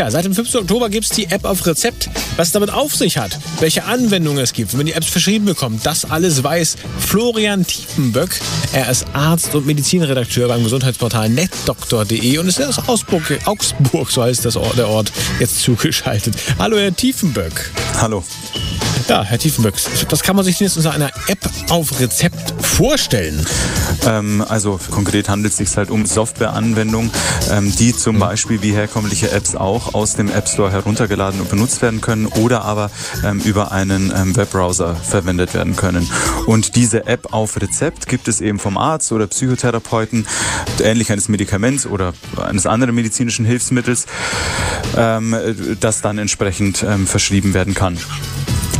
Ja, seit dem 15. Oktober gibt es die App auf Rezept. Was es damit auf sich hat, welche Anwendungen es gibt, wenn die Apps verschrieben bekommt, das alles weiß Florian Tiefenböck. Er ist Arzt und Medizinredakteur beim Gesundheitsportal netdoktor.de und ist aus Augsburg, Augsburg, so heißt das Ort, der Ort, jetzt zugeschaltet. Hallo, Herr Tiefenböck. Hallo. Ja, Herr Tiefenböck, was kann man sich jetzt unter einer App auf Rezept vorstellen? Ähm, also konkret handelt es sich halt um Softwareanwendungen, ähm, die zum mhm. Beispiel wie herkömmliche Apps auch aus dem App Store heruntergeladen und benutzt werden können oder aber ähm, über einen ähm, Webbrowser verwendet werden können. Und diese App auf Rezept gibt es eben vom Arzt oder Psychotherapeuten, ähnlich eines Medikaments oder eines anderen medizinischen Hilfsmittels, ähm, das dann entsprechend ähm, verschrieben werden kann.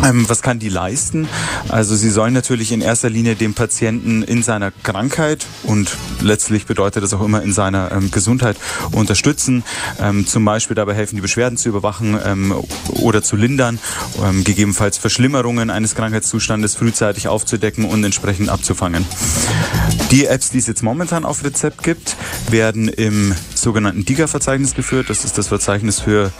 Ähm, was kann die leisten? Also sie sollen natürlich in erster Linie dem Patienten in seiner Krankheit und letztlich bedeutet das auch immer in seiner ähm, Gesundheit unterstützen. Ähm, zum Beispiel dabei helfen, die Beschwerden zu überwachen ähm, oder zu lindern, ähm, gegebenenfalls Verschlimmerungen eines Krankheitszustandes frühzeitig aufzudecken und entsprechend abzufangen. Die Apps, die es jetzt momentan auf Rezept gibt, werden im sogenannten DIGA-Verzeichnis geführt. Das ist das Verzeichnis für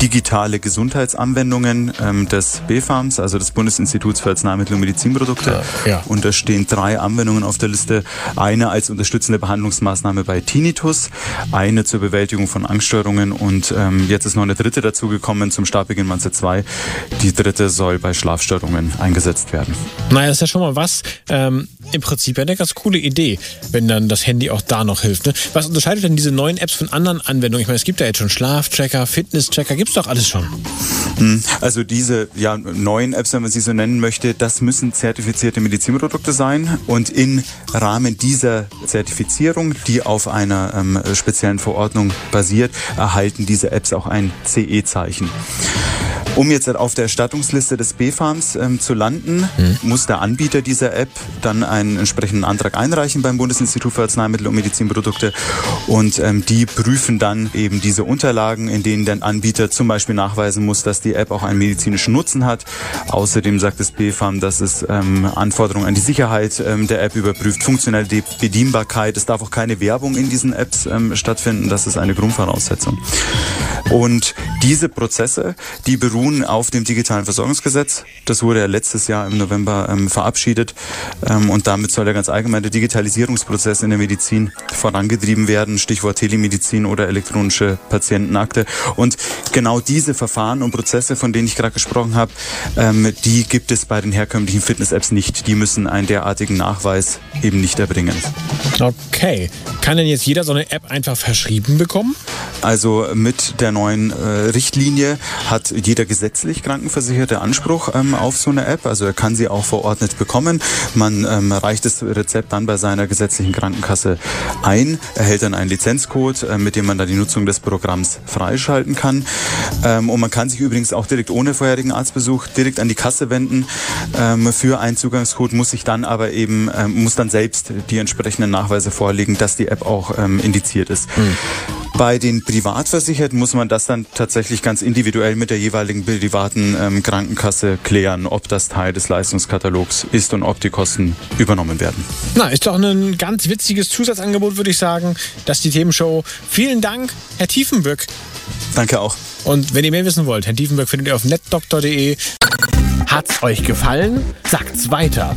digitale Gesundheitsanwendungen ähm, des BfArMs, also des Bundesinstituts für Arzneimittel und Medizinprodukte. Ja. Und da stehen drei Anwendungen auf der Liste. Eine als unterstützende Behandlungsmaßnahme bei Tinnitus, eine zur Bewältigung von Angststörungen und ähm, jetzt ist noch eine dritte dazugekommen zum Startbeginn Manze 2. Die dritte soll bei Schlafstörungen eingesetzt werden. Naja, das ist ja schon mal was. Ähm, Im Prinzip eine ganz coole Idee, wenn dann das Handy auch da noch hilft. Ne? Was unterscheidet denn diese neuen Apps von anderen Anwendungen? Ich meine, es gibt ja jetzt schon Schlaftracker, Fitnesstracker, gibt's doch alles schon. Hm, also diese ja, neuen Apps, wenn man sie so nennen möchte, das müssen zertifizierte Medizinprodukte sein und im Rahmen dieser Zertifizierung, die auf einer ähm, speziellen Verordnung basiert, erhalten diese Apps auch ein CE-Zeichen. Um jetzt auf der Erstattungsliste des B-Farms ähm, zu landen, mhm. muss der Anbieter dieser App dann einen entsprechenden Antrag einreichen beim Bundesinstitut für Arzneimittel und Medizinprodukte und ähm, die prüfen dann eben diese Unterlagen, in denen der Anbieter zum Beispiel nachweisen muss, dass die App auch einen medizinischen Nutzen hat. Außerdem sagt das B-Farm, dass es ähm, Anforderungen an die Sicherheit ähm, der App überprüft, funktionelle Bedienbarkeit. Es darf auch keine Werbung in diesen Apps ähm, stattfinden. Das ist eine Grundvoraussetzung. Und diese Prozesse, die beruhen auf dem digitalen Versorgungsgesetz. Das wurde ja letztes Jahr im November ähm, verabschiedet. Ähm, und damit soll der ganz allgemeine Digitalisierungsprozess in der Medizin vorangetrieben werden. Stichwort Telemedizin oder elektronische Patientenakte. Und genau diese Verfahren und Prozesse, von denen ich gerade gesprochen habe, ähm, die gibt es bei den herkömmlichen Fitness-Apps nicht. Die müssen einen derartigen Nachweis eben nicht erbringen. Okay. Kann denn jetzt jeder so eine App einfach verschrieben bekommen? Also mit der neuen äh, Richtlinie hat jeder gesetzlich Krankenversicherte Anspruch ähm, auf so eine App. Also er kann sie auch verordnet bekommen. Man ähm, reicht das Rezept dann bei seiner gesetzlichen Krankenkasse ein, erhält dann einen Lizenzcode, äh, mit dem man dann die Nutzung des Programms freischalten kann. Ähm, und man kann sich übrigens auch direkt ohne vorherigen Arztbesuch direkt an die Kasse wenden ähm, für einen Zugangscode, muss sich dann aber eben, ähm, muss dann selbst die entsprechenden Nachweise vorlegen, dass die App auch ähm, indiziert ist. Mhm. Bei den Privatversicherten muss man das dann tatsächlich ganz individuell mit der jeweiligen privaten ähm, Krankenkasse klären, ob das Teil des Leistungskatalogs ist und ob die Kosten übernommen werden. Na, ist doch ein ganz witziges Zusatzangebot, würde ich sagen. Das ist die Themenshow. Vielen Dank, Herr Tiefenböck. Danke auch. Und wenn ihr mehr wissen wollt, Herrn Tiefenböck findet ihr auf netdoktor.de. Hat's euch gefallen? Sagt's weiter.